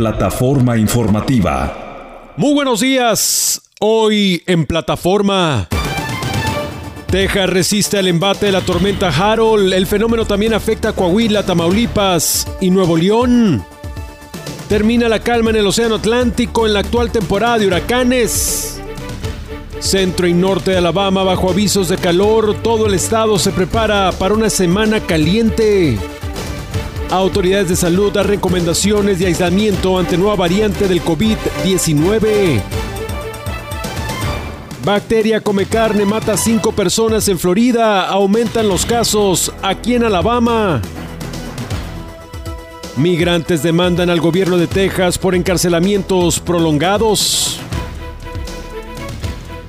Plataforma informativa. Muy buenos días. Hoy en plataforma. Texas resiste al embate de la tormenta Harold. El fenómeno también afecta a Coahuila, Tamaulipas y Nuevo León. Termina la calma en el Océano Atlántico en la actual temporada de huracanes. Centro y norte de Alabama bajo avisos de calor. Todo el estado se prepara para una semana caliente. Autoridades de salud dan recomendaciones de aislamiento ante nueva variante del COVID-19. Bacteria come carne mata a cinco personas en Florida. Aumentan los casos aquí en Alabama. Migrantes demandan al gobierno de Texas por encarcelamientos prolongados.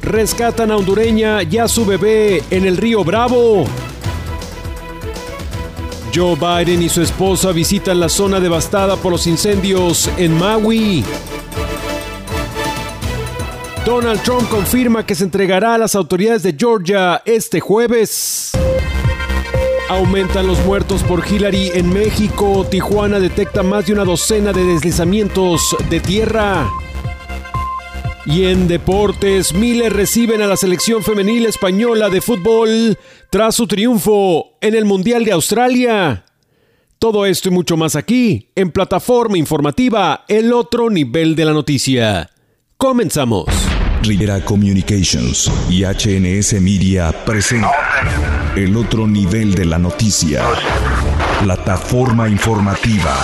Rescatan a hondureña y a su bebé en el río Bravo. Joe Biden y su esposa visitan la zona devastada por los incendios en Maui. Donald Trump confirma que se entregará a las autoridades de Georgia este jueves. Aumentan los muertos por Hillary en México. Tijuana detecta más de una docena de deslizamientos de tierra. Y en deportes, miles reciben a la selección femenil española de fútbol tras su triunfo en el Mundial de Australia. Todo esto y mucho más aquí, en plataforma informativa El Otro Nivel de la Noticia. Comenzamos. Rivera Communications y HNS Media presenta El Otro Nivel de la Noticia. Plataforma informativa.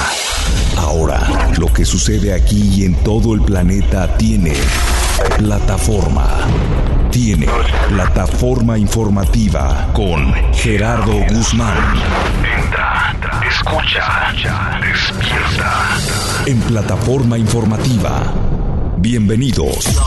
Ahora, lo que sucede aquí y en todo el planeta tiene plataforma. Tiene plataforma informativa con Gerardo Guzmán. Entra, escucha, despierta. En plataforma informativa. Bienvenidos.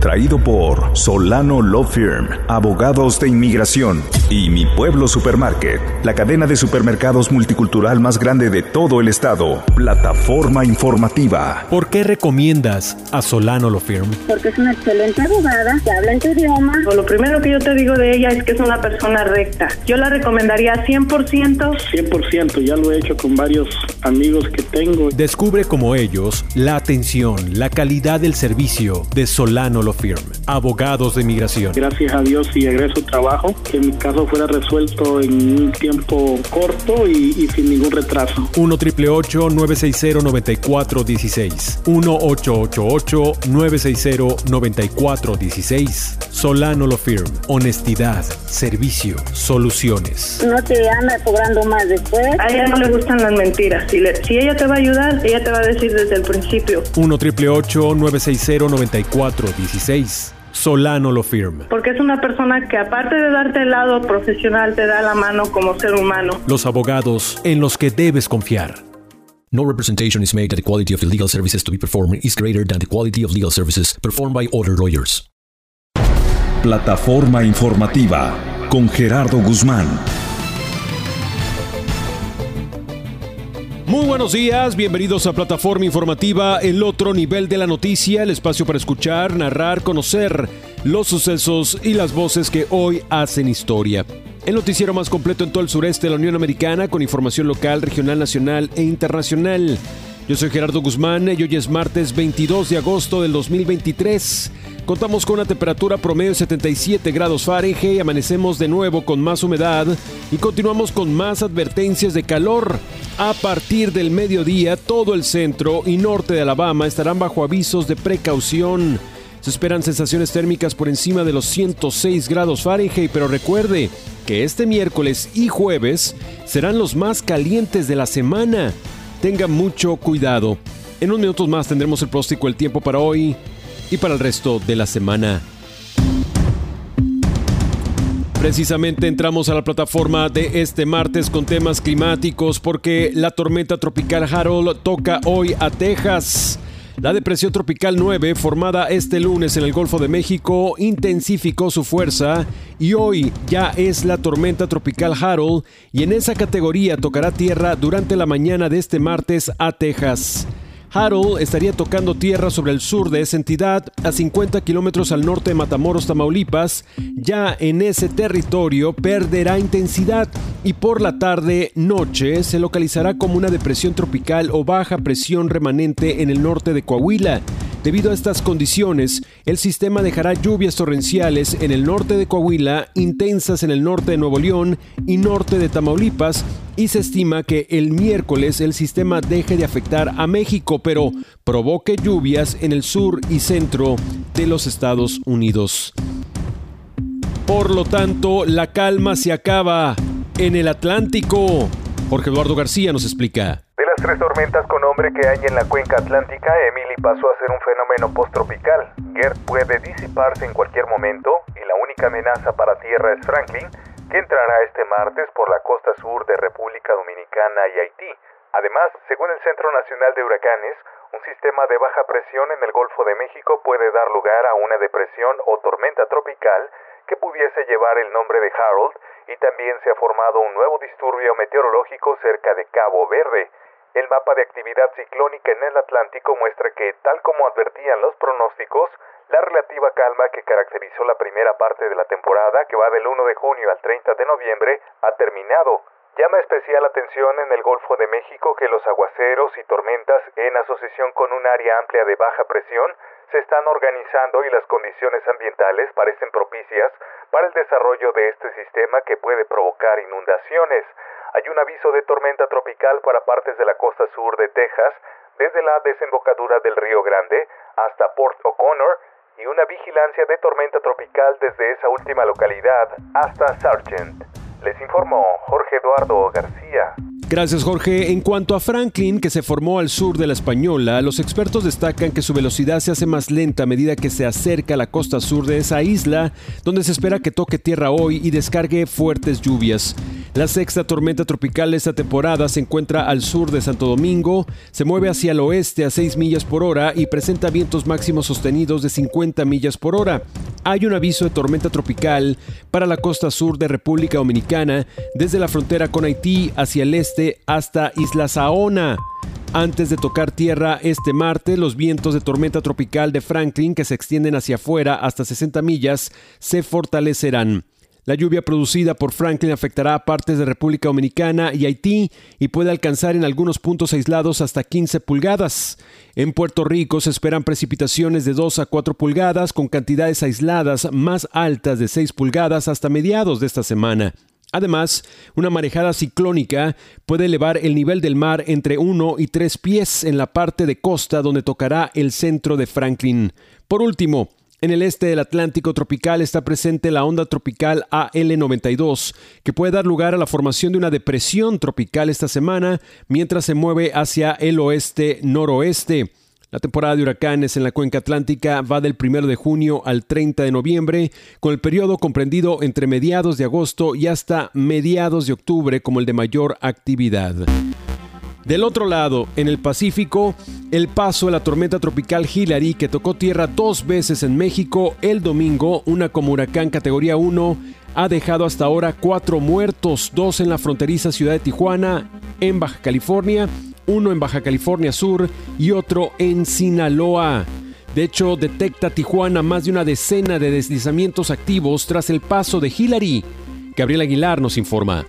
Traído por Solano Law Firm, abogados de inmigración y Mi Pueblo Supermarket, la cadena de supermercados multicultural más grande de todo el estado. Plataforma informativa. ¿Por qué recomiendas a Solano Law Firm? porque es una excelente abogada, que habla en tu idioma. Lo primero que yo te digo de ella es que es una persona recta. Yo la recomendaría 100%. 100%, ya lo he hecho con varios amigos que tengo. Descubre como ellos la atención, la calidad del servicio de Solano Law Firm, abogados de inmigración. Gracias a Dios y egreso trabajo, que mi caso fuera resuelto en un tiempo corto y, y sin ningún retraso. 1 triple 960 9416 1 888 960 9416 Solano Law Firm. Honestidad, servicio, soluciones. No te anda cobrando más después. A ella no le gustan las mentiras. Si, le- si ella te va a ayudar, ella te va a decir desde el principio. 1 triple 960 9416 Solano Law Firm. Porque es una persona que aparte de darte el lado profesional, te da la mano como ser humano. Los abogados en los que debes confiar. No representation is made that the quality of the legal services to be performed is greater than the quality of legal services performed by other lawyers. Plataforma informativa con Gerardo Guzmán. Muy buenos días, bienvenidos a Plataforma Informativa, el otro nivel de la noticia, el espacio para escuchar, narrar, conocer los sucesos y las voces que hoy hacen historia. El noticiero más completo en todo el sureste de la Unión Americana con información local, regional, nacional e internacional. Yo soy Gerardo Guzmán y hoy es martes 22 de agosto del 2023. Contamos con una temperatura promedio de 77 grados Fahrenheit, amanecemos de nuevo con más humedad y continuamos con más advertencias de calor. A partir del mediodía, todo el centro y norte de Alabama estarán bajo avisos de precaución. Se esperan sensaciones térmicas por encima de los 106 grados Fahrenheit, pero recuerde que este miércoles y jueves serán los más calientes de la semana. Tenga mucho cuidado. En unos minutos más tendremos el próstico del tiempo para hoy y para el resto de la semana. Precisamente entramos a la plataforma de este martes con temas climáticos porque la tormenta tropical Harold toca hoy a Texas. La depresión tropical 9, formada este lunes en el Golfo de México, intensificó su fuerza y hoy ya es la tormenta tropical Harold y en esa categoría tocará tierra durante la mañana de este martes a Texas. Harold estaría tocando tierra sobre el sur de esa entidad, a 50 kilómetros al norte de Matamoros, Tamaulipas. Ya en ese territorio perderá intensidad y por la tarde-noche se localizará como una depresión tropical o baja presión remanente en el norte de Coahuila. Debido a estas condiciones, el sistema dejará lluvias torrenciales en el norte de Coahuila, intensas en el norte de Nuevo León y norte de Tamaulipas, y se estima que el miércoles el sistema deje de afectar a México, pero provoque lluvias en el sur y centro de los Estados Unidos. Por lo tanto, la calma se acaba en el Atlántico. Jorge Eduardo García nos explica. Tres tormentas con nombre que hay en la cuenca atlántica, Emily pasó a ser un fenómeno posttropical. Gert puede disiparse en cualquier momento y la única amenaza para tierra es Franklin, que entrará este martes por la costa sur de República Dominicana y Haití. Además, según el Centro Nacional de Huracanes, un sistema de baja presión en el Golfo de México puede dar lugar a una depresión o tormenta tropical que pudiese llevar el nombre de Harold y también se ha formado un nuevo disturbio meteorológico cerca de Cabo Verde. El mapa de actividad ciclónica en el Atlántico muestra que, tal como advertían los pronósticos, la relativa calma que caracterizó la primera parte de la temporada, que va del 1 de junio al 30 de noviembre, ha terminado. Llama especial atención en el Golfo de México que los aguaceros y tormentas, en asociación con un área amplia de baja presión, se están organizando y las condiciones ambientales parecen propicias para el desarrollo de este sistema que puede provocar inundaciones. Hay un aviso de tormenta tropical para partes de la costa sur de Texas, desde la desembocadura del Río Grande hasta Port O'Connor, y una vigilancia de tormenta tropical desde esa última localidad hasta Sargent. Les informó Jorge Eduardo García. Gracias Jorge. En cuanto a Franklin, que se formó al sur de la Española, los expertos destacan que su velocidad se hace más lenta a medida que se acerca a la costa sur de esa isla, donde se espera que toque tierra hoy y descargue fuertes lluvias. La sexta tormenta tropical de esta temporada se encuentra al sur de Santo Domingo, se mueve hacia el oeste a 6 millas por hora y presenta vientos máximos sostenidos de 50 millas por hora. Hay un aviso de tormenta tropical para la costa sur de República Dominicana, desde la frontera con Haití hacia el este hasta Isla Saona. Antes de tocar tierra este martes, los vientos de tormenta tropical de Franklin, que se extienden hacia afuera hasta 60 millas, se fortalecerán. La lluvia producida por Franklin afectará a partes de República Dominicana y Haití y puede alcanzar en algunos puntos aislados hasta 15 pulgadas. En Puerto Rico se esperan precipitaciones de 2 a 4 pulgadas con cantidades aisladas más altas de 6 pulgadas hasta mediados de esta semana. Además, una marejada ciclónica puede elevar el nivel del mar entre 1 y 3 pies en la parte de costa donde tocará el centro de Franklin. Por último, en el este del Atlántico tropical está presente la onda tropical AL92, que puede dar lugar a la formación de una depresión tropical esta semana mientras se mueve hacia el oeste-noroeste. La temporada de huracanes en la cuenca atlántica va del 1 de junio al 30 de noviembre, con el periodo comprendido entre mediados de agosto y hasta mediados de octubre como el de mayor actividad. Del otro lado, en el Pacífico, el paso de la tormenta tropical Hillary, que tocó tierra dos veces en México el domingo, una como huracán categoría 1, ha dejado hasta ahora cuatro muertos, dos en la fronteriza ciudad de Tijuana, en Baja California, uno en Baja California Sur y otro en Sinaloa. De hecho, detecta Tijuana más de una decena de deslizamientos activos tras el paso de Hillary. Gabriel Aguilar nos informa.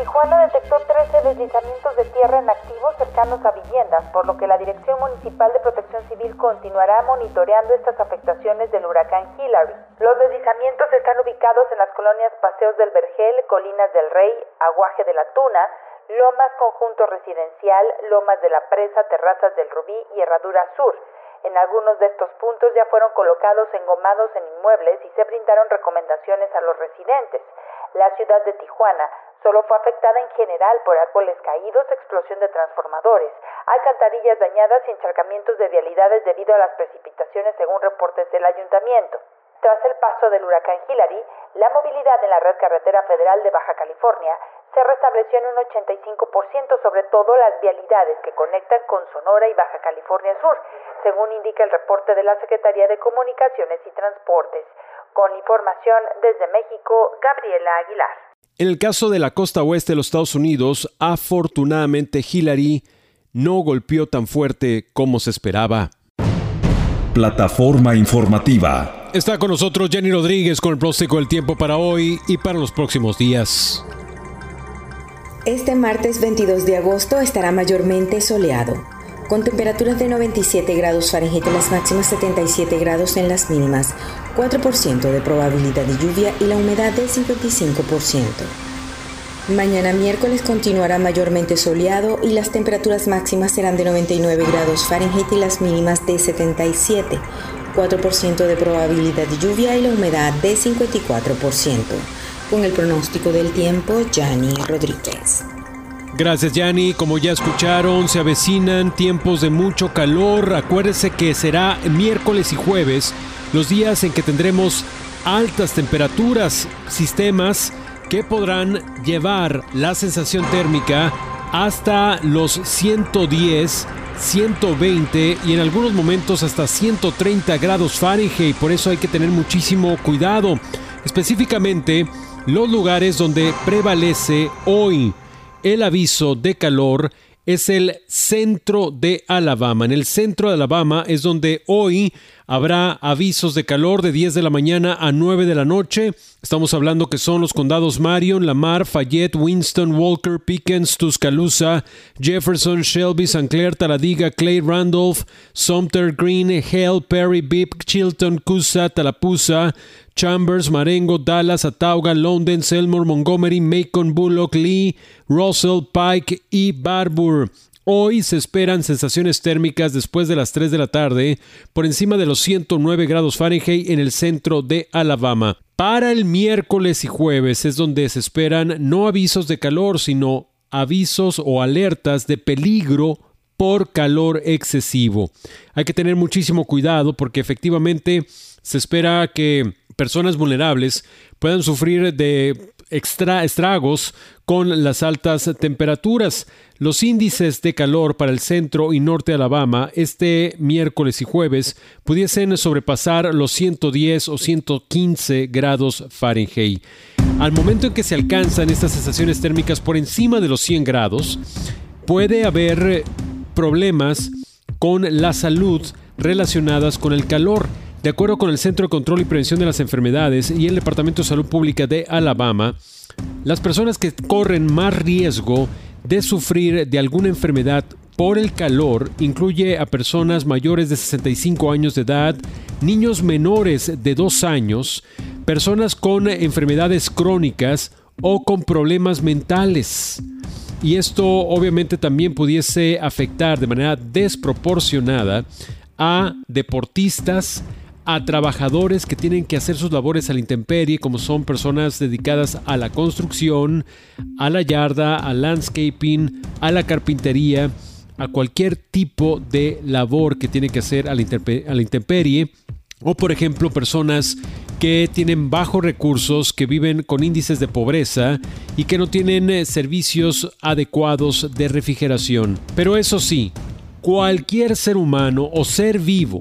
Tijuana detectó 13 deslizamientos de tierra en activo cercanos a viviendas, por lo que la Dirección Municipal de Protección Civil continuará monitoreando estas afectaciones del huracán Hillary. Los deslizamientos están ubicados en las colonias Paseos del Vergel, Colinas del Rey, Aguaje de la Tuna, Lomas Conjunto Residencial, Lomas de la Presa, Terrazas del Rubí y Herradura Sur. En algunos de estos puntos ya fueron colocados engomados en inmuebles y se brindaron recomendaciones a los residentes. La ciudad de Tijuana Solo fue afectada en general por árboles caídos, explosión de transformadores, alcantarillas dañadas y encharcamientos de vialidades debido a las precipitaciones según reportes del ayuntamiento. Tras el paso del huracán Hillary, la movilidad en la red carretera federal de Baja California se restableció en un 85%, sobre todo las vialidades que conectan con Sonora y Baja California Sur, según indica el reporte de la Secretaría de Comunicaciones y Transportes. Con información desde México, Gabriela Aguilar. En el caso de la costa oeste de los Estados Unidos, afortunadamente Hillary no golpeó tan fuerte como se esperaba. Plataforma informativa. Está con nosotros Jenny Rodríguez con el pronóstico del tiempo para hoy y para los próximos días. Este martes 22 de agosto estará mayormente soleado, con temperaturas de 97 grados Fahrenheit en las máximas, 77 grados en las mínimas, 4% de probabilidad de lluvia y la humedad del 55%. Mañana miércoles continuará mayormente soleado y las temperaturas máximas serán de 99 grados Fahrenheit y las mínimas de 77, 4% de probabilidad de lluvia y la humedad de 54%. Con el pronóstico del tiempo, Yanni Rodríguez. Gracias, Yanni. Como ya escucharon, se avecinan tiempos de mucho calor. Acuérdese que será miércoles y jueves los días en que tendremos altas temperaturas, sistemas que podrán llevar la sensación térmica hasta los 110, 120 y en algunos momentos hasta 130 grados Fahrenheit. Por eso hay que tener muchísimo cuidado. Específicamente los lugares donde prevalece hoy el aviso de calor es el centro de Alabama. En el centro de Alabama es donde hoy habrá avisos de calor de 10 de la mañana a 9 de la noche. Estamos hablando que son los condados Marion, Lamar, Fayette, Winston, Walker, Pickens, Tuscaloosa, Jefferson, Shelby, St. Clair, Taladiga, Clay, Randolph, Sumter, Green, Hale, Perry, Bibb, Chilton, Coosa, Talapusa, Chambers, Marengo, Dallas, Atauga, London, Selmore, Montgomery, Macon, Bullock, Lee, Russell, Pike y Barbour. Hoy se esperan sensaciones térmicas después de las 3 de la tarde por encima de los 109 grados Fahrenheit en el centro de Alabama. Para el miércoles y jueves es donde se esperan no avisos de calor, sino avisos o alertas de peligro por calor excesivo. Hay que tener muchísimo cuidado porque efectivamente se espera que personas vulnerables puedan sufrir de estragos con las altas temperaturas. Los índices de calor para el centro y norte de Alabama este miércoles y jueves pudiesen sobrepasar los 110 o 115 grados Fahrenheit. Al momento en que se alcanzan estas sensaciones térmicas por encima de los 100 grados, puede haber problemas con la salud relacionadas con el calor. De acuerdo con el Centro de Control y Prevención de las Enfermedades y el Departamento de Salud Pública de Alabama, las personas que corren más riesgo de sufrir de alguna enfermedad por el calor incluye a personas mayores de 65 años de edad, niños menores de 2 años, personas con enfermedades crónicas o con problemas mentales. Y esto obviamente también pudiese afectar de manera desproporcionada a deportistas, a trabajadores que tienen que hacer sus labores a la intemperie, como son personas dedicadas a la construcción, a la yarda, al landscaping, a la carpintería, a cualquier tipo de labor que tiene que hacer a la, a la intemperie, o por ejemplo personas que tienen bajos recursos, que viven con índices de pobreza y que no tienen eh, servicios adecuados de refrigeración. Pero eso sí, cualquier ser humano o ser vivo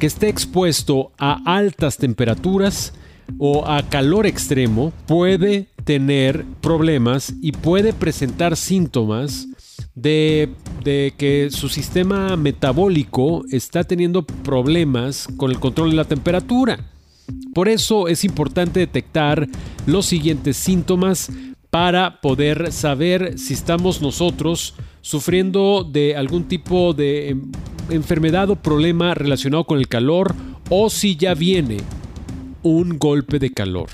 que esté expuesto a altas temperaturas o a calor extremo puede tener problemas y puede presentar síntomas de, de, que su sistema metabólico está teniendo problemas con el control de la temperatura. Por eso es importante detectar los siguientes síntomas para poder saber si estamos nosotros sufriendo de algún tipo de enfermedad o problema relacionado con el calor o si ya viene un golpe de calor.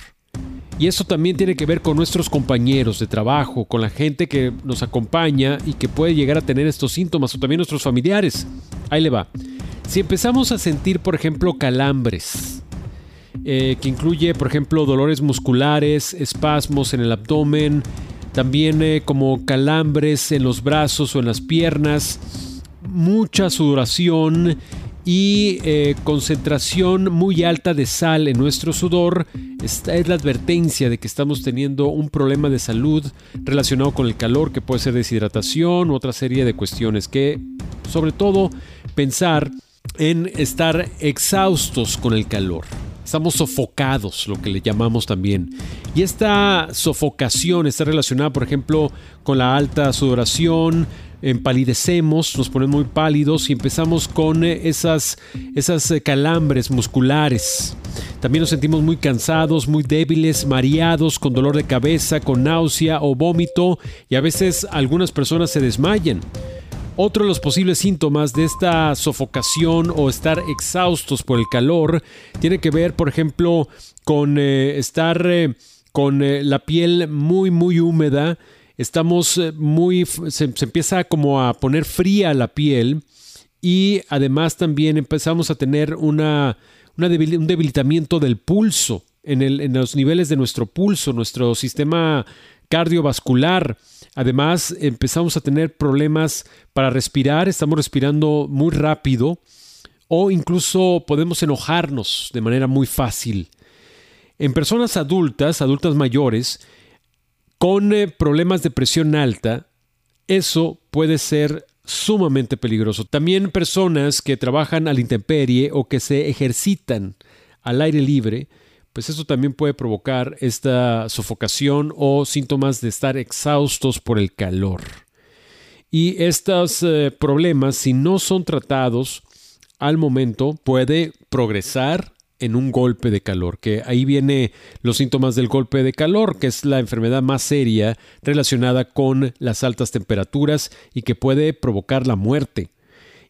Y eso también tiene que ver con nuestros compañeros de trabajo, con la gente que nos acompaña y que puede llegar a tener estos síntomas o también nuestros familiares. Ahí le va. Si empezamos a sentir, por ejemplo, calambres, eh, que incluye, por ejemplo, dolores musculares, espasmos en el abdomen, también eh, como calambres en los brazos o en las piernas, mucha sudoración y eh, concentración muy alta de sal en nuestro sudor. Esta es la advertencia de que estamos teniendo un problema de salud relacionado con el calor, que puede ser deshidratación u otra serie de cuestiones que, sobre todo, pensar en estar exhaustos con el calor. Estamos sofocados, lo que le llamamos también. Y esta sofocación está relacionada, por ejemplo, con la alta sudoración, empalidecemos, nos ponemos muy pálidos y empezamos con eh, esas, esas eh, calambres musculares. También nos sentimos muy cansados, muy débiles, mareados, con dolor de cabeza, con náusea o vómito y a veces algunas personas se desmayan. Otro de los posibles síntomas de esta sofocación o estar exhaustos por el calor tiene que ver, por ejemplo, con eh, estar con la piel muy, muy húmeda, estamos eh, muy, se, empieza como a poner fría la piel y además también empezamos a tener una, un debilitamiento del pulso en, el, en los niveles de nuestro pulso, nuestro sistema cardiovascular. Además, empezamos a tener problemas para respirar, estamos respirando muy rápido o incluso podemos enojarnos de manera muy fácil. En personas adultas, adultas mayores, con eh, problemas de presión alta, eso puede ser sumamente peligroso. También personas que trabajan al intemperie o que se ejercitan al aire libre, pues eso también puede provocar esta sofocación o síntomas de estar exhaustos por el calor. Y estos eh, problemas, si no son tratados al momento, puede progresar en un golpe de calor, que ahí viene los síntomas del golpe de calor, que es la enfermedad más seria relacionada con las altas temperaturas y que puede provocar la muerte.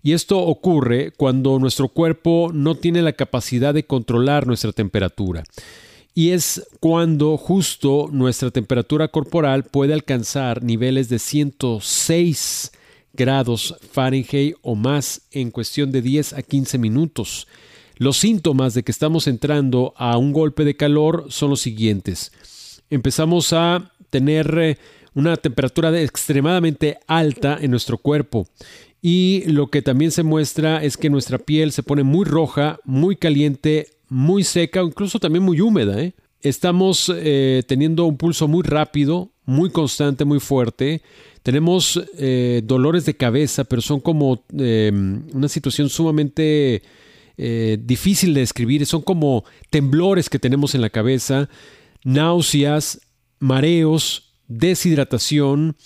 Y esto ocurre cuando nuestro cuerpo no tiene la capacidad de controlar nuestra temperatura. Y es cuando justo nuestra temperatura corporal puede alcanzar niveles de 106 grados Fahrenheit o más en cuestión de 10 a 15 minutos. Los síntomas de que estamos entrando a un golpe de calor son los siguientes. Empezamos a tener eh, una temperatura extremadamente alta en nuestro cuerpo. Y lo que también se muestra es que nuestra piel se pone muy roja, muy caliente, muy seca, incluso también muy húmeda. ¿eh? Estamos eh, teniendo un pulso muy rápido, muy constante, muy fuerte. Tenemos dolores de cabeza, pero son como una situación sumamente eh, difícil de describir, son como temblores que tenemos en la cabeza, náuseas, mareos, deshidratación,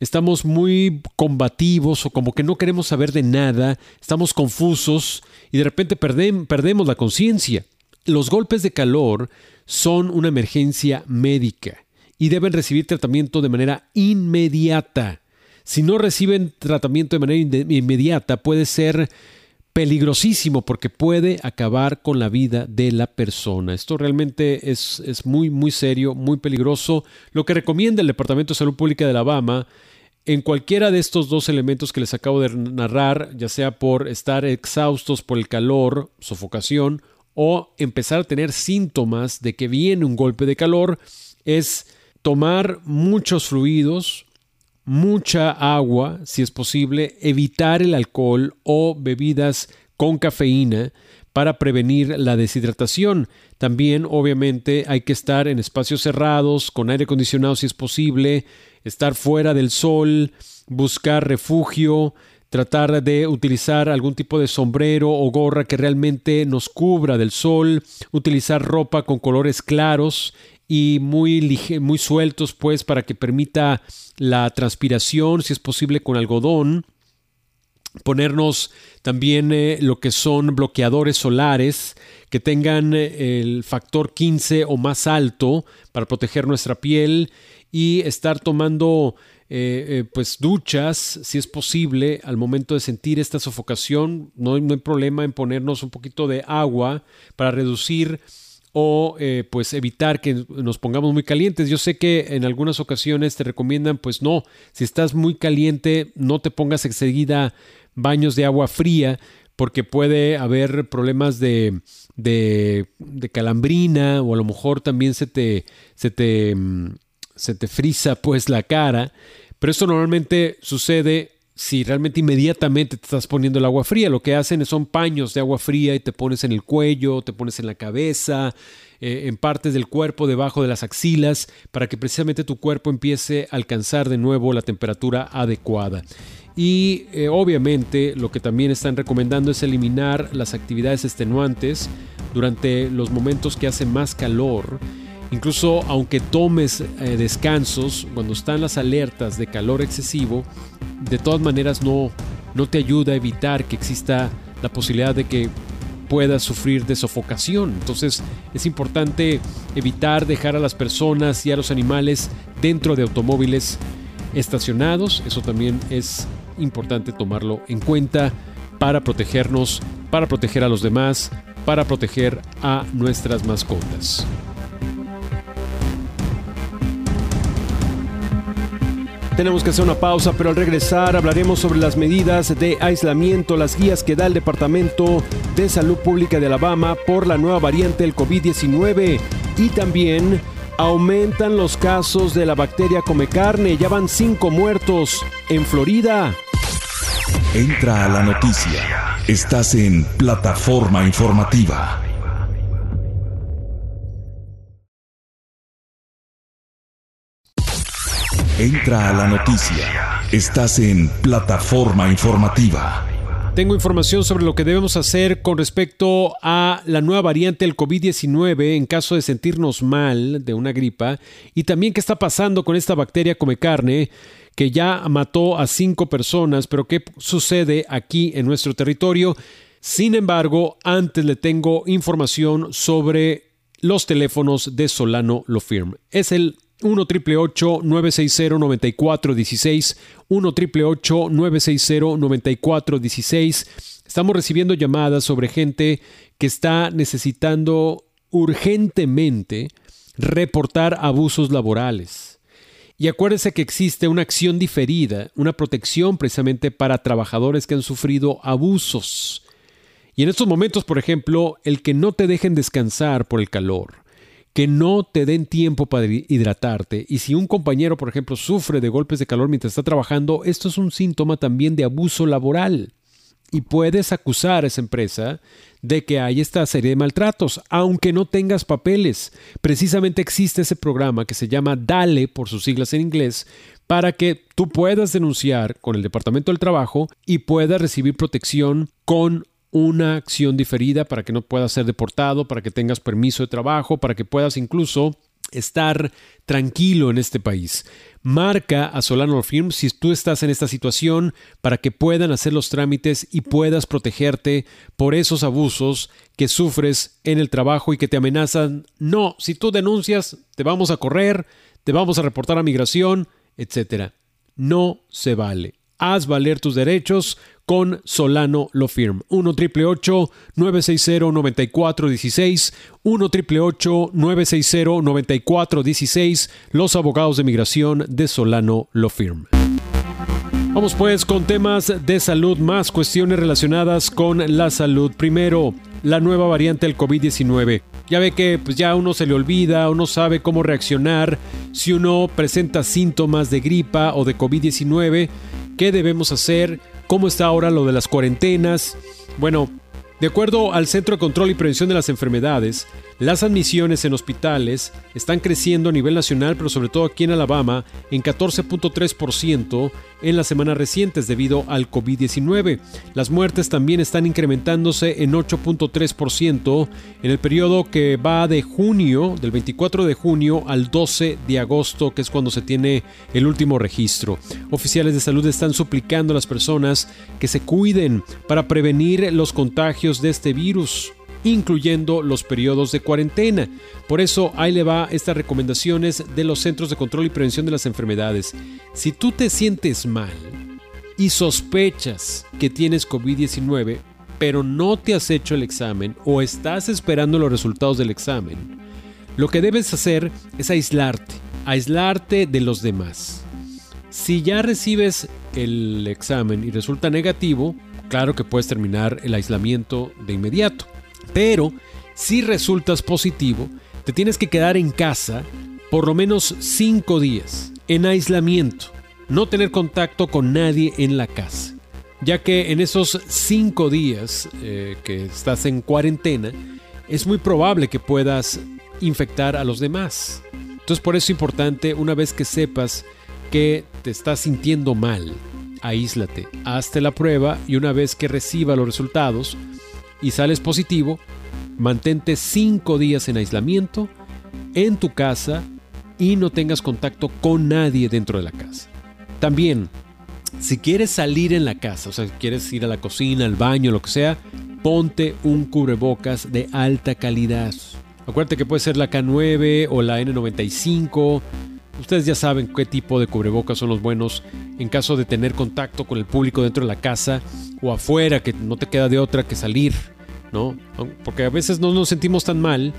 estamos muy combativos o como que no queremos saber de nada, estamos confusos y de repente perdemos la conciencia. Los golpes de calor son una emergencia médica y deben recibir tratamiento de manera inmediata. Si no reciben tratamiento de manera inmediata, puede ser peligrosísimo porque puede acabar con la vida de la persona. Esto realmente es, es, muy, muy serio, muy peligroso. Lo que recomienda el Departamento de Salud Pública de Alabama, en cualquiera de estos dos elementos que les acabo de narrar, ya sea por estar exhaustos por el calor, sofocación, o empezar a tener síntomas de que viene un golpe de calor, es tomar muchos fluidos, mucha agua, si es posible, evitar el alcohol o bebidas con cafeína para prevenir la deshidratación. También, obviamente, hay que estar en espacios cerrados, con aire acondicionado si es posible, estar fuera del sol, buscar refugio, tratar de utilizar algún tipo de sombrero o gorra que realmente nos cubra del sol, utilizar ropa con colores claros y muy, muy sueltos pues para que permita la transpiración, si es posible con algodón, ponernos también eh, lo que son bloqueadores solares que tengan eh, el factor 15 o más alto para proteger nuestra piel y estar tomando eh, pues duchas si es posible al momento de sentir esta sofocación. No, no hay problema en ponernos un poquito de agua para reducir o eh, pues evitar que nos pongamos muy calientes. Yo sé que en algunas ocasiones te recomiendan pues no, si estás muy caliente no te pongas enseguida baños de agua fría porque puede haber problemas de, de, calambrina o a lo mejor también se te, se te, mm, se te frisa pues la cara. Pero esto normalmente sucede si realmente inmediatamente te estás poniendo el agua fría. Lo que hacen son paños de agua fría y te pones en el cuello, te pones en la cabeza, eh, en partes del cuerpo, debajo de las axilas, para que precisamente tu cuerpo empiece a alcanzar de nuevo la temperatura adecuada. Y eh, obviamente lo que también están recomendando es eliminar las actividades extenuantes durante los momentos que hace más calor. Incluso aunque tomes eh, descansos, cuando están las alertas de calor excesivo, de todas maneras no, no te ayuda a evitar que exista la posibilidad de que puedas sufrir de sofocación. Entonces es importante evitar dejar a las personas y a los animales dentro de automóviles estacionados. Eso también es importante tomarlo en cuenta para protegernos, para proteger a los demás, para proteger a nuestras mascotas. Tenemos que hacer una pausa, pero al regresar hablaremos sobre las medidas de aislamiento, las guías que da el Departamento de Salud Pública de Alabama por la nueva variante del COVID-19 y también aumentan los casos de la bacteria come carne. Ya van cinco muertos en Florida. Entra a la noticia. Estás en plataforma informativa. Entra a la noticia. Estás en plataforma informativa. Tengo información sobre lo que debemos hacer con respecto a la nueva variante del COVID-19 en caso de sentirnos mal de una gripa y también qué está pasando con esta bacteria come carne que ya mató a cinco personas, pero qué sucede aquí en nuestro territorio. Sin embargo, antes le tengo información sobre los teléfonos de Solano Lo Firm. Es el 1 960 9416 1 960 9416 Estamos recibiendo llamadas sobre gente que está necesitando urgentemente reportar abusos laborales. Y acuérdense que existe una acción diferida, una protección precisamente para trabajadores que han sufrido abusos. Y en estos momentos, por ejemplo, el que no te dejen descansar por el calor, que no te den tiempo para hidratarte. Y si un compañero, por ejemplo, sufre de golpes de calor mientras está trabajando, esto es un síntoma también de abuso laboral. Y puedes acusar a esa empresa de que hay esta serie de maltratos, aunque no tengas papeles. Precisamente existe ese programa que se llama DALE, por sus siglas en inglés, para que tú puedas denunciar con el Departamento del Trabajo y puedas recibir protección con una acción diferida para que no puedas ser deportado, para que tengas permiso de trabajo, para que puedas incluso estar tranquilo en este país. Marca a Solano Firm si tú estás en esta situación para que puedan hacer los trámites y puedas protegerte por esos abusos que sufres en el trabajo y que te amenazan. No, si tú denuncias, te vamos a correr, te vamos a reportar a migración, etc. No se vale. Haz valer tus derechos con Solano Lo Firm. 1 960 9416 1 960 9416 Los abogados de migración de Solano Lo Firm. Vamos pues con temas de salud, más cuestiones relacionadas con la salud. Primero, la nueva variante del COVID-19. Ya ve que pues ya uno se le olvida, uno sabe cómo reaccionar si uno presenta síntomas de gripa o de COVID-19, qué debemos hacer, cómo está ahora lo de las cuarentenas. Bueno, de acuerdo al Centro de Control y Prevención de las Enfermedades, las admisiones en hospitales están creciendo a nivel nacional, pero sobre todo aquí en Alabama, en 14.3% en las semanas recientes debido al COVID-19. Las muertes también están incrementándose en 8.3% en el periodo que va de junio, del 24 de junio al 12 de agosto, que es cuando se tiene el último registro. Oficiales de salud están suplicando a las personas que se cuiden para prevenir los contagios de este virus incluyendo los periodos de cuarentena. Por eso ahí le va estas recomendaciones de los Centros de Control y Prevención de las Enfermedades. Si tú te sientes mal y sospechas que tienes COVID-19, pero no te has hecho el examen o estás esperando los resultados del examen, lo que debes hacer es aislarte, aislarte de los demás. Si ya recibes el examen y resulta negativo, claro que puedes terminar el aislamiento de inmediato. Pero si resultas positivo, te tienes que quedar en casa por lo menos 5 días, en aislamiento, no tener contacto con nadie en la casa, ya que en esos 5 días eh, que estás en cuarentena, es muy probable que puedas infectar a los demás. Entonces por eso es importante, una vez que sepas que te estás sintiendo mal, aíslate, hazte la prueba y una vez que reciba los resultados, y sales positivo, mantente 5 días en aislamiento en tu casa y no tengas contacto con nadie dentro de la casa. También, Si quieres salir en la casa, o sea, si quieres ir a la cocina, al baño, lo que sea, ponte un cubrebocas de alta calidad. Acuérdate que puede ser la K9 o la N95. Ustedes ya saben qué tipo de cubrebocas son los buenos en caso de tener contacto con el público dentro de la casa o afuera, que no te queda de otra que salir, ¿no? Porque a veces no nos sentimos tan mal,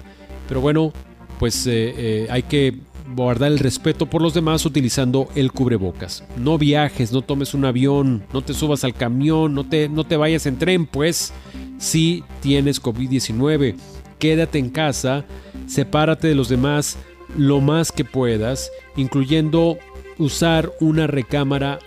pero bueno, pues eh, eh, hay que guardar el respeto por los demás utilizando el cubrebocas. No viajes, no tomes un avión, no te subas al camión, no te, no te vayas en tren, pues si tienes COVID-19 quédate en casa, sepárate de los demás lo más que puedas, incluyendo usar una recámara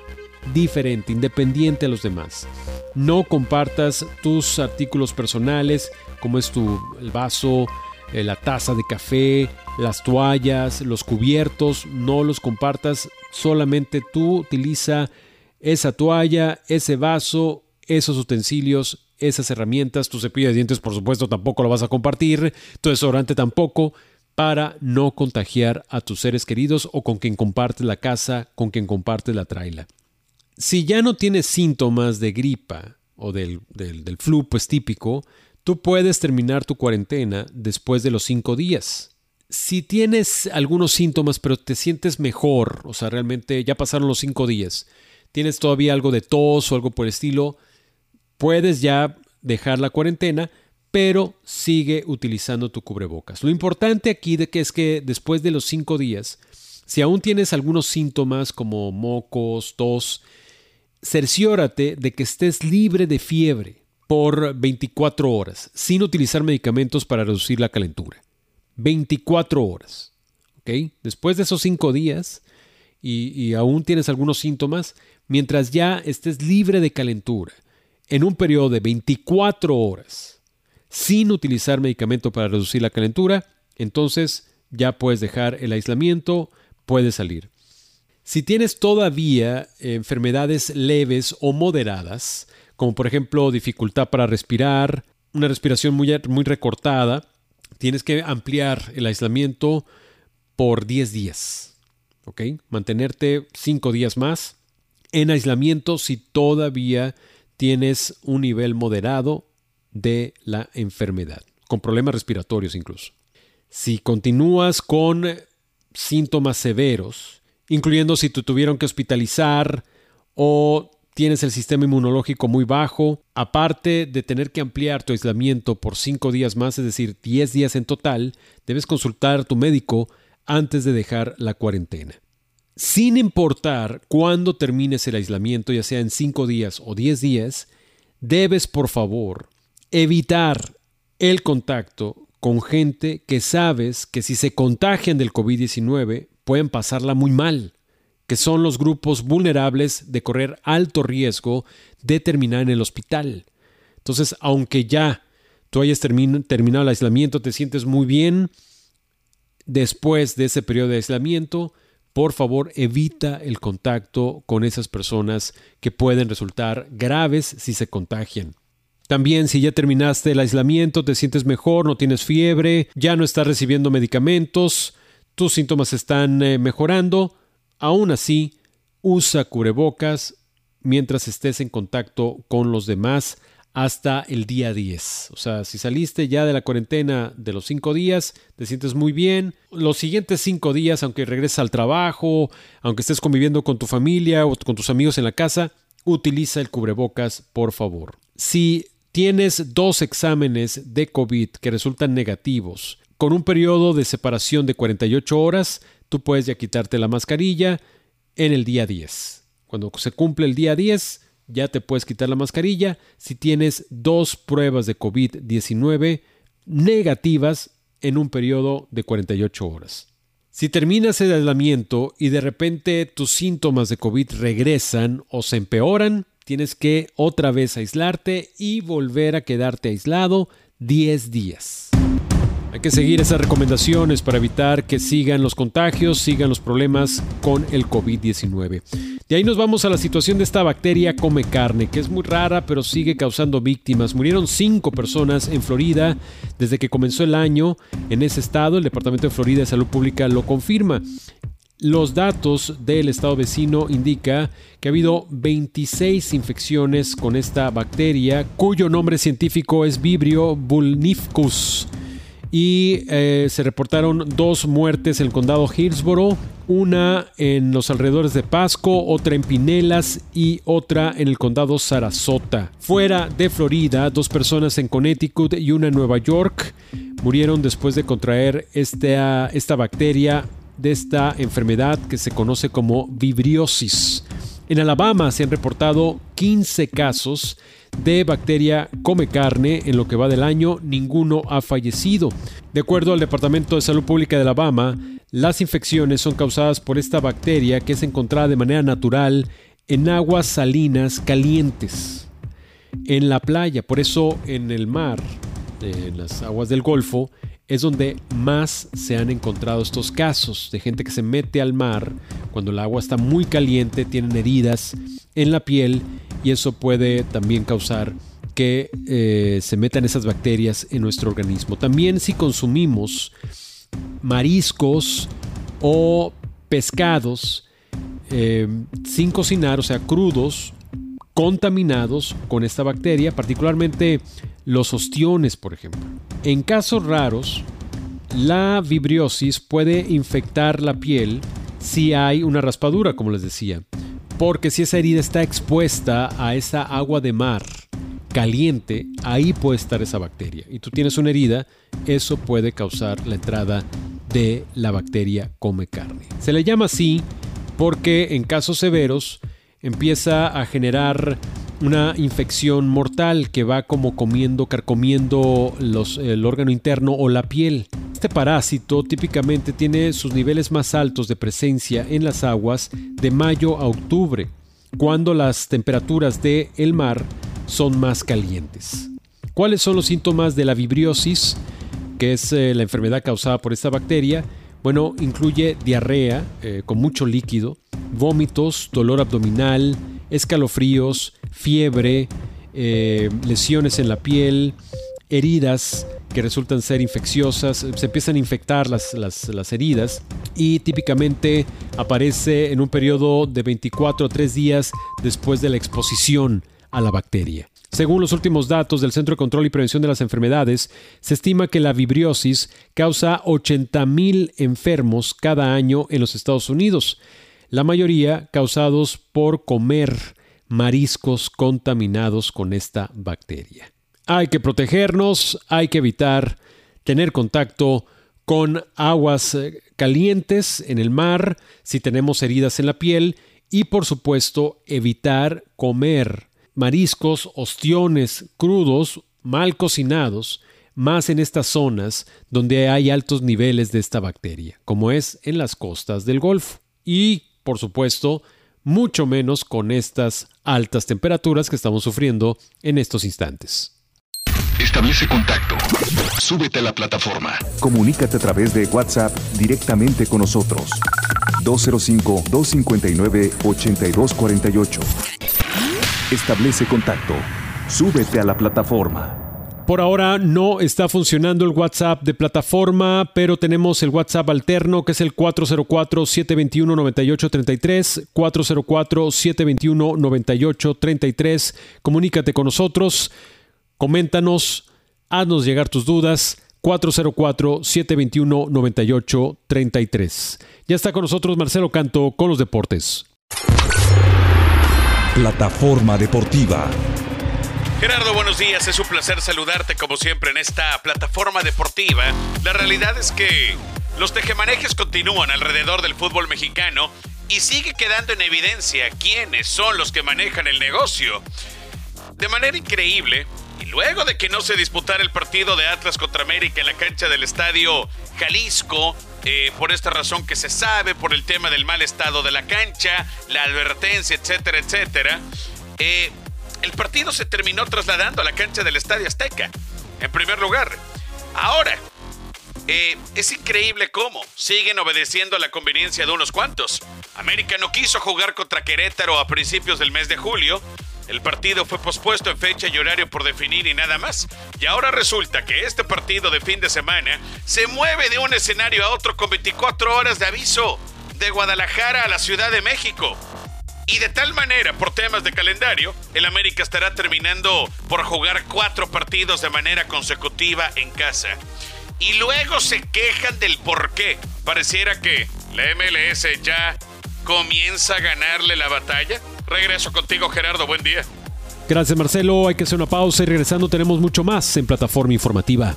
diferente, independiente a los demás. No compartas tus artículos personales, como es tu el vaso, eh, la taza de café, las toallas, los cubiertos, no los compartas, solamente tú utiliza esa toalla, ese vaso, esos utensilios esas herramientas. Tu cepillo de dientes, por supuesto, tampoco lo vas a compartir. Tu desodorante tampoco para no contagiar a tus seres queridos o con quien compartes la casa, con quien compartes la traila. Si ya no tienes síntomas de gripa o del, del, flu, pues típico, tú puedes terminar tu cuarentena después de los cinco días. Si tienes algunos síntomas pero te sientes mejor, o sea, realmente ya pasaron los cinco días, tienes todavía algo de tos o algo por el estilo, puedes ya dejar la cuarentena, pero sigue utilizando tu cubrebocas. Lo importante aquí de que es que después de los cinco días, si aún tienes algunos síntomas como mocos, tos, cerciórate de que estés libre de fiebre por 24 horas, sin utilizar medicamentos para reducir la calentura. 24 horas. ¿ok? Después de esos cinco días y, y aún tienes algunos síntomas, mientras ya estés libre de calentura, en un periodo de 24 horas sin utilizar medicamento para reducir la calentura, entonces ya puedes dejar el aislamiento, puedes salir. Si tienes todavía enfermedades leves o moderadas, como por ejemplo dificultad para respirar, una respiración muy, recortada, tienes que ampliar el aislamiento por 10 días. ¿Ok? Mantenerte 5 días más en aislamiento si todavía tienes un nivel moderado de la enfermedad, con problemas respiratorios incluso. Si continúas con síntomas severos, incluyendo si te tuvieron que hospitalizar o tienes el sistema inmunológico muy bajo, aparte de tener que ampliar tu aislamiento por 5 días más, es decir, 10 días en total, debes consultar a tu médico antes de dejar la cuarentena sin importar cuándo termines el aislamiento, ya sea en 5 días o 10 días, debes por favor evitar el contacto con gente que sabes que si se contagian del COVID-19 pueden pasarla muy mal, que son los grupos vulnerables de correr alto riesgo de terminar en el hospital. Entonces, aunque ya tú hayas terminado el aislamiento, te sientes muy bien, después de ese periodo de aislamiento, por favor evita el contacto con esas personas que pueden resultar graves si se contagian. También si ya terminaste el aislamiento, te sientes mejor, no tienes fiebre, ya no estás recibiendo medicamentos, tus síntomas están eh, mejorando, aún así usa cubrebocas mientras estés en contacto con los demás hasta el día 10. O sea, si saliste ya de la cuarentena de los 5 días, te sientes muy bien. Los siguientes 5 días, aunque regreses al trabajo, aunque estés conviviendo con tu familia o con tus amigos en la casa, utiliza el cubrebocas, por favor. Si tienes dos exámenes de COVID que resultan negativos, con un periodo de separación de 48 horas, tú puedes ya quitarte la mascarilla en el día 10. Cuando se cumple el día 10, ya te puedes quitar la mascarilla si tienes dos pruebas de COVID-19 negativas en un periodo de 48 horas. Si terminas el aislamiento y de repente tus síntomas de COVID regresan o se empeoran, tienes que otra vez aislarte y volver a quedarte aislado 10 días. Hay que seguir esas recomendaciones para evitar que sigan los contagios, sigan los problemas con el COVID-19. De ahí nos vamos a la situación de esta bacteria come carne, que es muy rara pero sigue causando víctimas. Murieron cinco personas en Florida desde que comenzó el año en ese estado. El Departamento de Florida de Salud Pública lo confirma. Los datos del estado vecino indica que ha habido 26 infecciones con esta bacteria, cuyo nombre científico es Vibrio vulnificus. Y eh, se reportaron dos muertes en el condado Hillsborough, una en los alrededores de Pasco, otra en Pinelas y otra en el condado Sarasota. Fuera de Florida, dos personas en Connecticut y una en Nueva York murieron después de contraer esta, esta bacteria de esta enfermedad que se conoce como vibriosis. En Alabama se han reportado 15 casos de bacteria come carne en lo que va del año, ninguno ha fallecido. De acuerdo al Departamento de Salud Pública de Alabama, las infecciones son causadas por esta bacteria que es encontrada de manera natural en aguas salinas calientes, en la playa, por eso en el mar, en las aguas del Golfo, es donde más se han encontrado estos casos de gente que se mete al mar cuando el agua está muy caliente, tienen heridas en la piel y eso puede también causar que eh, se metan esas bacterias en nuestro organismo. También si consumimos mariscos o pescados eh, sin cocinar, o sea, crudos, contaminados con esta bacteria, particularmente los ostiones, por ejemplo. En casos raros, la vibriosis puede infectar la piel si hay una raspadura, como les decía, porque si esa herida está expuesta a esa agua de mar caliente, ahí puede estar esa bacteria. Y tú tienes una herida, eso puede causar la entrada de la bacteria come carne. Se le llama así porque en casos severos empieza a generar una infección mortal que va como comiendo, carcomiendo el órgano interno o la piel. Este parásito típicamente tiene sus niveles más altos de presencia en las aguas de mayo a octubre, cuando las temperaturas del el mar son más calientes. ¿Cuáles son los síntomas de la vibriosis, que es eh, la enfermedad causada por esta bacteria? Bueno, incluye diarrea eh, con mucho líquido, vómitos, dolor abdominal, escalofríos, fiebre, eh, lesiones en la piel, heridas que resultan ser infecciosas, se empiezan a infectar las, las, heridas y típicamente aparece en un periodo de 24 a 3 días después de la exposición a la bacteria. Según los últimos datos del Centro de Control y Prevención de las Enfermedades, se estima que la vibriosis causa 80.000 enfermos cada año en los Estados Unidos la mayoría causados por comer mariscos contaminados con esta bacteria. Hay que protegernos, hay que evitar tener contacto con aguas eh, calientes en el mar si tenemos heridas en la piel y por supuesto evitar comer mariscos, ostiones crudos, mal cocinados, más en estas zonas donde hay altos niveles de esta bacteria, como es en las costas del Golfo. Y por supuesto, mucho menos con estas altas temperaturas que estamos sufriendo en estos instantes. Establece contacto. Súbete a la plataforma. Comunícate a través de WhatsApp directamente con nosotros. 205-259-8248. Establece contacto. Súbete a la plataforma. Por ahora no está funcionando el WhatsApp de plataforma, pero tenemos el WhatsApp alterno que es el 404-721-9833. 404-721-9833. Comunícate con nosotros, coméntanos, haznos llegar tus dudas. 404-721-9833. Ya está con nosotros Marcelo Canto con los deportes. Plataforma Deportiva. Gerardo, buenos días. Es un placer saludarte como siempre en esta plataforma deportiva. La realidad es que los tejemanejes continúan alrededor del fútbol mexicano y sigue quedando en evidencia quiénes son los que manejan el negocio. De manera increíble, y luego de que no se disputara el partido de Atlas contra América en la cancha del estadio Jalisco, eh, por esta razón que se sabe, por el tema del mal estado de la cancha, la advertencia, etcétera, etcétera, eh, el partido se terminó trasladando a la cancha del Estadio Azteca, en primer lugar. Ahora, eh, es increíble cómo siguen obedeciendo a la conveniencia de unos cuantos. América no quiso jugar contra Querétaro a principios del mes de julio. El partido fue pospuesto en fecha y horario por definir y nada más. Y ahora resulta que este partido de fin de semana se mueve de un escenario a otro con 24 horas de aviso. de Guadalajara a la Ciudad de México. Y de tal manera, por temas de calendario, el América estará terminando por jugar cuatro partidos de manera consecutiva en casa. Y luego se quejan del por qué. Pareciera que la MLS ya comienza a ganarle la batalla. Regreso contigo, Gerardo. Buen día. Gracias, Marcelo. Hay que hacer una pausa y regresando tenemos mucho más en Plataforma Informativa.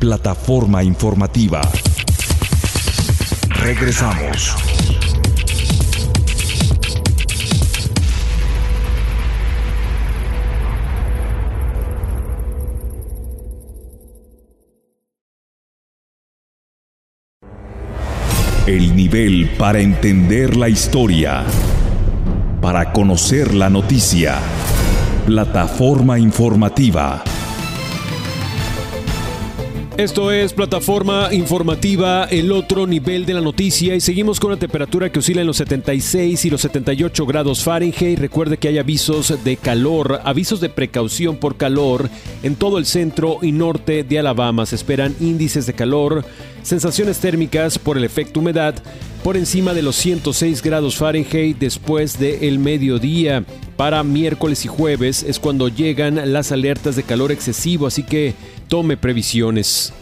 Plataforma Informativa. Regresamos. El nivel para entender la historia. Para conocer la noticia. Plataforma informativa. Esto es plataforma informativa, el otro nivel de la noticia y seguimos con una temperatura que oscila en los 76 y los 78 grados Fahrenheit. Recuerde que hay avisos de calor, avisos de precaución por calor en todo el centro y norte de Alabama. Se esperan índices de calor, sensaciones térmicas por el efecto humedad por encima de los 106 grados Fahrenheit después del mediodía. Para miércoles y jueves es cuando llegan las alertas de calor excesivo, así que tome previsiones.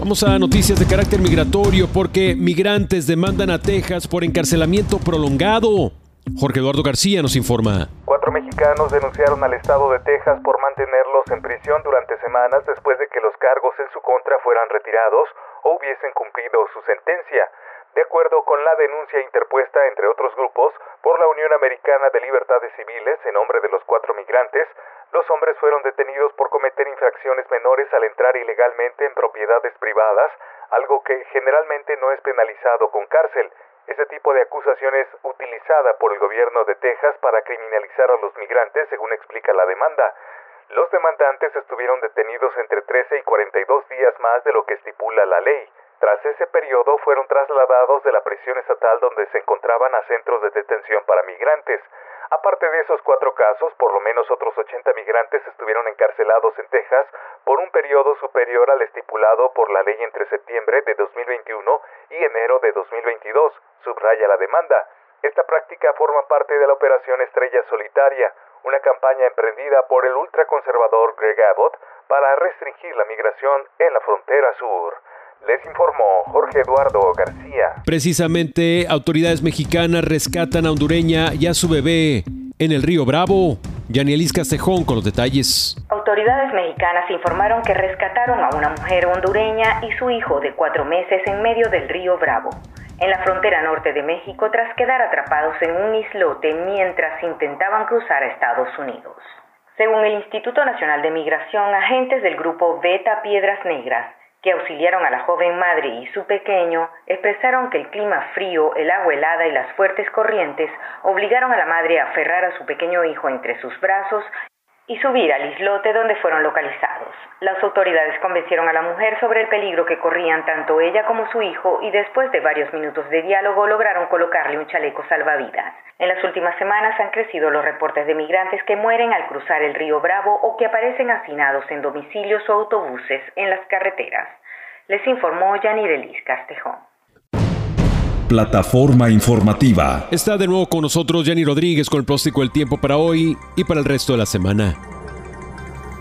Vamos a noticias de carácter migratorio porque migrantes demandan a Texas por encarcelamiento prolongado. Jorge Eduardo García nos informa. Cuatro mexicanos denunciaron al estado de Texas por mantenerlos en prisión durante semanas después de que los cargos en su contra fueran retirados o hubiesen cumplido su sentencia de acuerdo con la denuncia interpuesta entre otros grupos por la Unión Americana de Libertades Civiles en nombre de los cuatro migrantes, los hombres fueron detenidos por cometer infracciones menores al entrar ilegalmente en propiedades privadas, algo que generalmente no es penalizado con cárcel. Ese tipo de acusación es utilizada por el gobierno de Texas para criminalizar a los migrantes, según explica la demanda. Los demandantes estuvieron detenidos entre 13 y 42 días más de lo que estipula la ley. Tras ese periodo fueron trasladados de la prisión estatal donde se encontraban a centros de detención para migrantes. Aparte de esos cuatro casos, por lo menos otros 80 migrantes estuvieron encarcelados en Texas por un periodo superior al estipulado por la ley entre septiembre de 2021 y enero de 2022, subraya la demanda. Esta práctica forma parte de la Operación Estrella Solitaria, una campaña emprendida por el ultraconservador Greg Abbott para restringir la migración en la frontera sur. Les informó Jorge Eduardo García. Precisamente, autoridades mexicanas rescatan a hondureña y a su bebé en el río Bravo. Yanielis Castejón con los detalles. Autoridades mexicanas informaron que rescataron a una mujer hondureña y su hijo de cuatro meses en medio del río Bravo, en la frontera norte de México, tras quedar atrapados en un islote mientras intentaban cruzar a Estados Unidos. Según el Instituto Nacional de Migración, agentes del grupo Beta Piedras Negras que auxiliaron a la joven madre y su pequeño, expresaron que el clima frío, el agua helada y las fuertes corrientes obligaron a la madre a aferrar a su pequeño hijo entre sus brazos y subir al islote donde fueron localizados. Las autoridades convencieron a la mujer sobre el peligro que corrían tanto ella como su hijo y después de varios minutos de diálogo lograron colocarle un chaleco salvavidas. En las últimas semanas han crecido los reportes de migrantes que mueren al cruzar el río Bravo o que aparecen hacinados en domicilios o autobuses en las carreteras. Les informó Yanirelis Castejón. Plataforma informativa. Está de nuevo con nosotros Yanni Rodríguez con el plástico del tiempo para hoy y para el resto de la semana.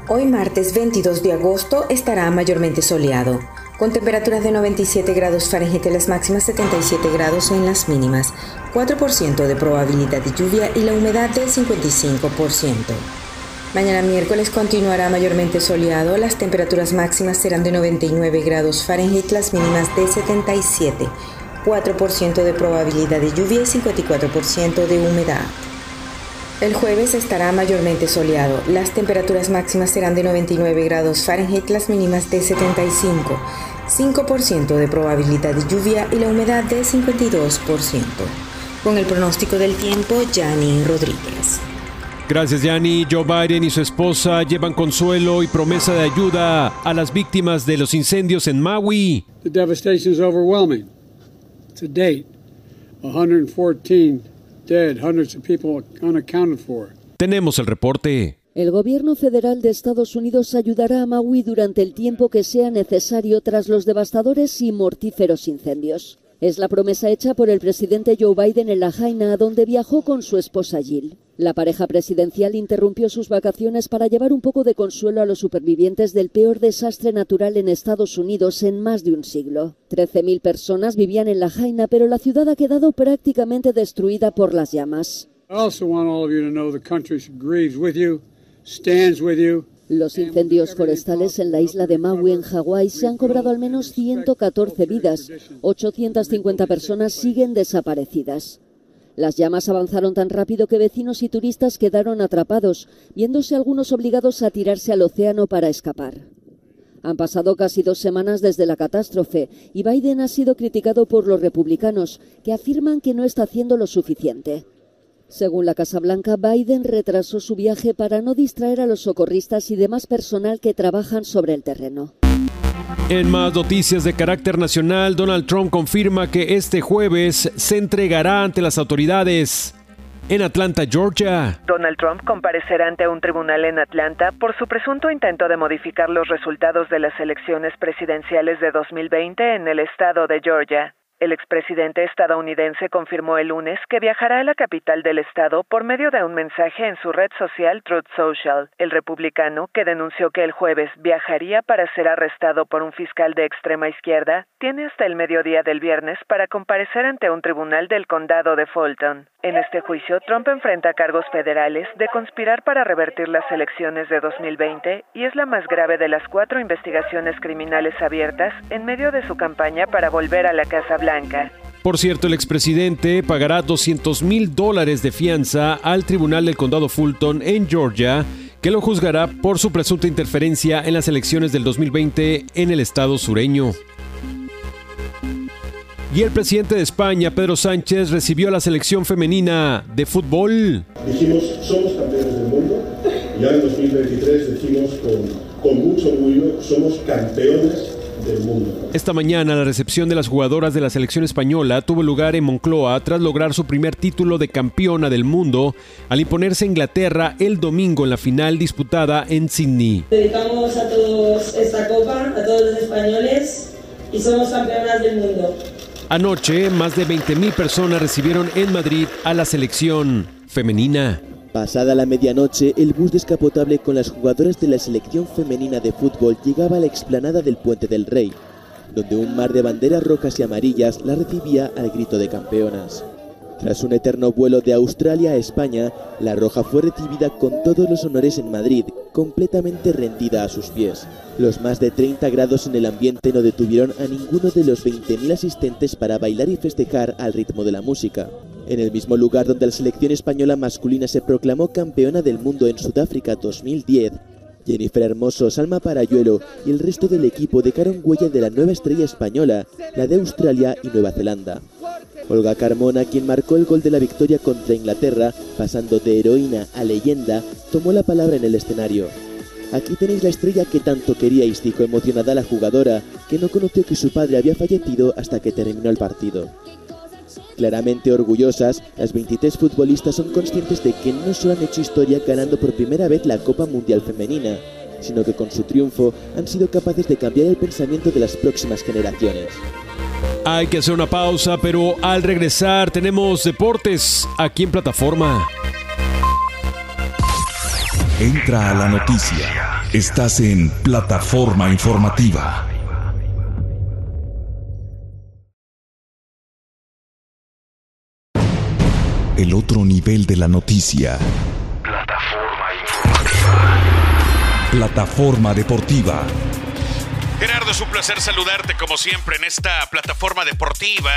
Hoy martes 22 de agosto estará mayormente soleado, con temperaturas de 97 grados Fahrenheit en las máximas, 77 grados en las mínimas, 4% de probabilidad de lluvia y la humedad del 55%. Mañana miércoles continuará mayormente soleado, las temperaturas máximas serán de 99 grados Fahrenheit, las mínimas de 77 4% de probabilidad de lluvia y 54% de humedad. El jueves estará mayormente soleado. Las temperaturas máximas serán de 99 grados Fahrenheit, las mínimas de 75, 5% de probabilidad de lluvia y la humedad de 52%. Con el pronóstico del tiempo, Yanni Rodríguez. Gracias, Yanni. Joe Biden y su esposa llevan consuelo y promesa de ayuda a las víctimas de los incendios en Maui. The devastation is overwhelming. To date, 114 dead, hundreds of people unaccounted for. Tenemos el reporte. El gobierno federal de Estados Unidos ayudará a Maui durante el tiempo que sea necesario tras los devastadores y mortíferos incendios. Es la promesa hecha por el presidente Joe Biden en La Jaina, donde viajó con su esposa Jill. La pareja presidencial interrumpió sus vacaciones para llevar un poco de consuelo a los supervivientes del peor desastre natural en Estados Unidos en más de un siglo. 13.000 personas vivían en La Jaina, pero la ciudad ha quedado prácticamente destruida por las llamas. Los incendios forestales en la isla de Maui, en Hawái, se han cobrado al menos 114 vidas. 850 personas siguen desaparecidas. Las llamas avanzaron tan rápido que vecinos y turistas quedaron atrapados, viéndose algunos obligados a tirarse al océano para escapar. Han pasado casi dos semanas desde la catástrofe y Biden ha sido criticado por los republicanos, que afirman que no está haciendo lo suficiente. Según la Casa Blanca, Biden retrasó su viaje para no distraer a los socorristas y demás personal que trabajan sobre el terreno. En más noticias de carácter nacional, Donald Trump confirma que este jueves se entregará ante las autoridades en Atlanta, Georgia. Donald Trump comparecerá ante un tribunal en Atlanta por su presunto intento de modificar los resultados de las elecciones presidenciales de 2020 en el estado de Georgia. El expresidente estadounidense confirmó el lunes que viajará a la capital del estado por medio de un mensaje en su red social Truth Social. El republicano, que denunció que el jueves viajaría para ser arrestado por un fiscal de extrema izquierda, tiene hasta el mediodía del viernes para comparecer ante un tribunal del condado de Fulton. En este juicio, Trump enfrenta cargos federales de conspirar para revertir las elecciones de 2020 y es la más grave de las cuatro investigaciones criminales abiertas en medio de su campaña para volver a la Casa Blanca. Por cierto, el expresidente pagará 200 mil dólares de fianza al Tribunal del Condado Fulton en Georgia, que lo juzgará por su presunta interferencia en las elecciones del 2020 en el estado sureño. Y el presidente de España, Pedro Sánchez, recibió a la selección femenina de fútbol. Dijimos, somos campeones del mundo, y ahora en 2023 decimos con, con mucho orgullo, somos campeones esta mañana la recepción de las jugadoras de la selección española tuvo lugar en Moncloa tras lograr su primer título de campeona del mundo al imponerse a Inglaterra el domingo en la final disputada en Sydney. Dedicamos a todos esta copa, a todos los españoles y somos campeonas del mundo. Anoche, más de 20.000 personas recibieron en Madrid a la selección femenina. Pasada la medianoche, el bus descapotable con las jugadoras de la selección femenina de fútbol llegaba a la explanada del Puente del Rey, donde un mar de banderas rojas y amarillas la recibía al grito de campeonas. Tras un eterno vuelo de Australia a España, la Roja fue recibida con todos los honores en Madrid, completamente rendida a sus pies. Los más de 30 grados en el ambiente no detuvieron a ninguno de los 20.000 asistentes para bailar y festejar al ritmo de la música en el mismo lugar donde la selección española masculina se proclamó campeona del mundo en Sudáfrica 2010. Jennifer Hermoso, Salma Parayuelo y el resto del equipo dejaron huella de la nueva estrella española, la de Australia y Nueva Zelanda. Olga Carmona, quien marcó el gol de la victoria contra Inglaterra, pasando de heroína a leyenda, tomó la palabra en el escenario. Aquí tenéis la estrella que tanto queríais, dijo emocionada la jugadora, que no conoció que su padre había fallecido hasta que terminó el partido. Claramente orgullosas, las 23 futbolistas son conscientes de que no solo han hecho historia ganando por primera vez la Copa Mundial Femenina, sino que con su triunfo han sido capaces de cambiar el pensamiento de las próximas generaciones. Hay que hacer una pausa, pero al regresar tenemos deportes aquí en plataforma. Entra a la noticia. Estás en plataforma informativa. El otro nivel de la noticia. Plataforma informativa. Plataforma deportiva. Gerardo, es un placer saludarte como siempre en esta plataforma deportiva.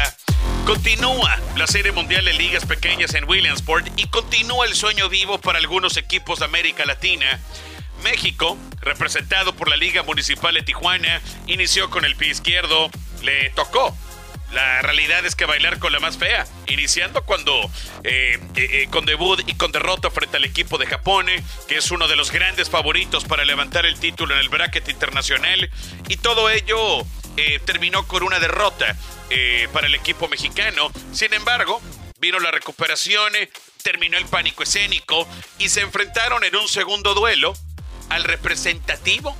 Continúa la Serie Mundial de Ligas Pequeñas en Williamsport y continúa el sueño vivo para algunos equipos de América Latina. México, representado por la Liga Municipal de Tijuana, inició con el pie izquierdo, le tocó la realidad es que bailar con la más fea, iniciando cuando eh, eh, eh, con debut y con derrota frente al equipo de Japón, que es uno de los grandes favoritos para levantar el título en el bracket internacional, y todo ello terminó con una derrota para el equipo mexicano. Sin embargo, vino la recuperación, terminó el pánico escénico y se enfrentaron en un segundo duelo al representativo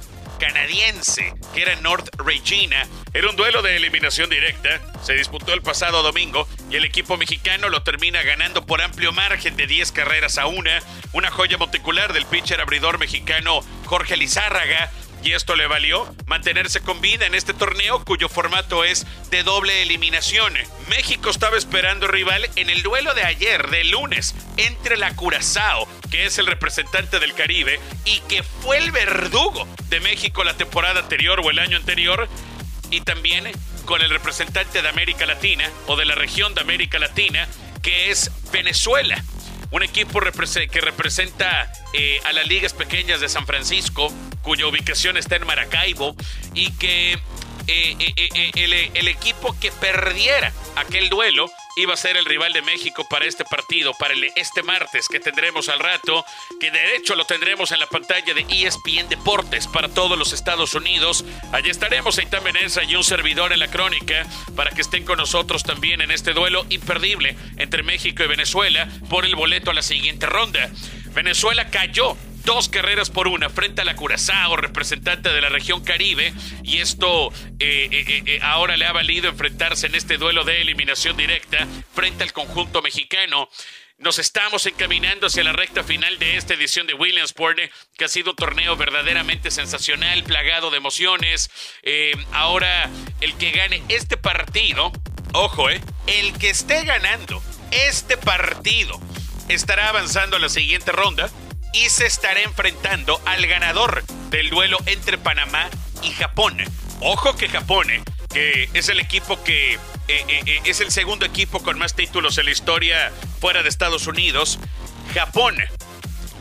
canadiense, que era North Regina. Era un duelo de eliminación directa. Se disputó el pasado domingo y el equipo mexicano lo termina ganando por amplio margen de 10 carreras a una. Una joya monticular del pitcher abridor mexicano Jorge Lizárraga y esto le valió mantenerse con vida en este torneo cuyo formato es de doble eliminación. México estaba esperando rival en el duelo de ayer, de lunes, entre la Curazao, que es el representante del Caribe y que fue el verdugo de México la temporada anterior o el año anterior, y también con el representante de América Latina o de la región de América Latina, que es Venezuela un equipo que representa eh, a las ligas pequeñas de San Francisco, cuya ubicación está en Maracaibo, y que eh, eh, el, equipo que perdiera aquel duelo iba a ser el rival de México para este partido, para este martes que tendremos al rato, que de hecho lo tendremos en la pantalla de ESPN Deportes para todos los Estados Unidos. Allí estaremos Eitan Beneza y un servidor en la crónica para que estén con nosotros también en este duelo imperdible entre México y Venezuela por el boleto a la siguiente ronda. Venezuela cayó dos carreras por una frente a la Curazao, representante de la región Caribe, y esto eh, eh, eh, ahora le ha valido enfrentarse en este duelo de eliminación directa frente al conjunto mexicano. Nos estamos encaminando hacia la recta final de esta edición de Williamsport, que ha sido un torneo verdaderamente sensacional, plagado de emociones. ahora, el que gane este partido, ojo, eh, el que esté ganando este partido estará avanzando a la siguiente ronda y se estará enfrentando al ganador del duelo entre Panamá y Japón. Ojo que Japón, eh, que es el equipo que eh, eh, es el segundo equipo con más títulos en la historia fuera de Estados Unidos. Japón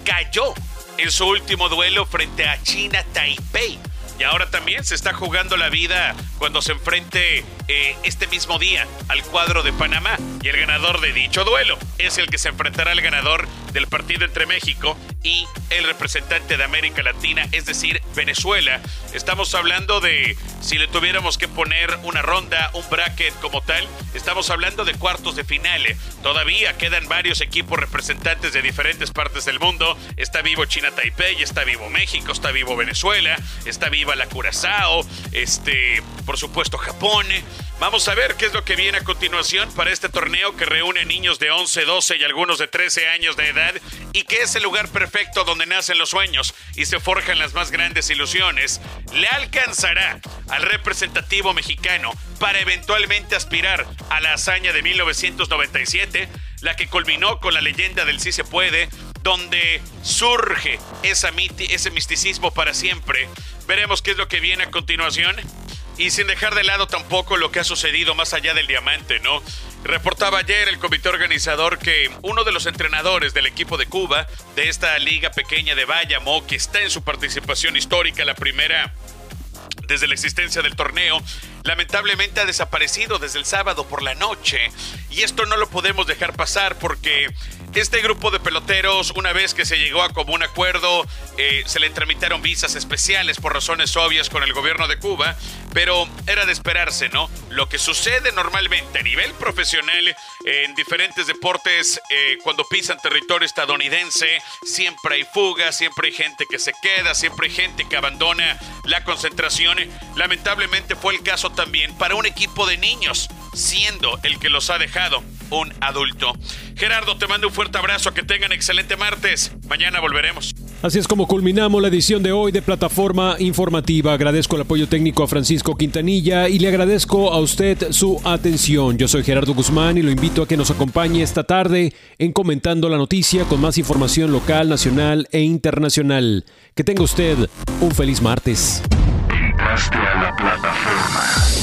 cayó en su último duelo frente a China Taipei. Y ahora también se está jugando la vida cuando se enfrente este mismo día al cuadro de Panamá. Y el ganador de dicho duelo es el que se enfrentará al ganador del partido entre México y el representante de América Latina, es decir, Venezuela. Estamos hablando de, si le tuviéramos que poner una ronda, un bracket como tal, estamos hablando de cuartos de finales. Todavía quedan varios equipos representantes de diferentes partes del mundo. Está vivo China Taipei, está vivo México, está vivo Venezuela, está viva la Curazao, este, por supuesto Japón. Vamos a ver qué es lo que viene a continuación para este torneo que reúne niños de 11, 12 y algunos de 13 años de edad y que es el lugar perfecto donde nacen los sueños y se forjan las más grandes ilusiones. ¿Le alcanzará al representativo mexicano para eventualmente aspirar a la hazaña de 1997, la que culminó con la leyenda del sí se puede, donde surge ese misticismo para siempre? Veremos qué es lo que viene a continuación. Y sin dejar de lado tampoco lo que ha sucedido más allá del diamante, ¿no? Reportaba ayer el comité organizador que uno de los entrenadores del equipo de Cuba, de esta liga pequeña de Bayamo, que está en su participación histórica, la primera desde la existencia del torneo, lamentablemente ha desaparecido desde el sábado por la noche. Y esto no lo podemos dejar pasar porque este grupo de peloteros, una vez que se llegó a común acuerdo, eh, se le tramitaron visas especiales por razones obvias con el gobierno de Cuba, pero era de esperarse, ¿no? Lo que sucede normalmente a nivel profesional en diferentes deportes, eh, cuando pisan territorio estadounidense, siempre hay fugas, siempre hay gente que se queda, siempre hay gente que abandona la concentración. Lamentablemente fue el caso también para un equipo de niños, siendo el que los ha dejado un adulto. Gerardo, te mando un fuerte abrazo, que tengan excelente martes. Mañana volveremos. Así es como culminamos la edición de hoy de Plataforma Informativa. Agradezco el apoyo técnico a Francisco Quintanilla y le agradezco a usted su atención. Yo soy Gerardo Guzmán y lo invito a que nos acompañe esta tarde en comentando la noticia con más información local, nacional e internacional. Que tenga usted un feliz martes. Entraste a la plataforma.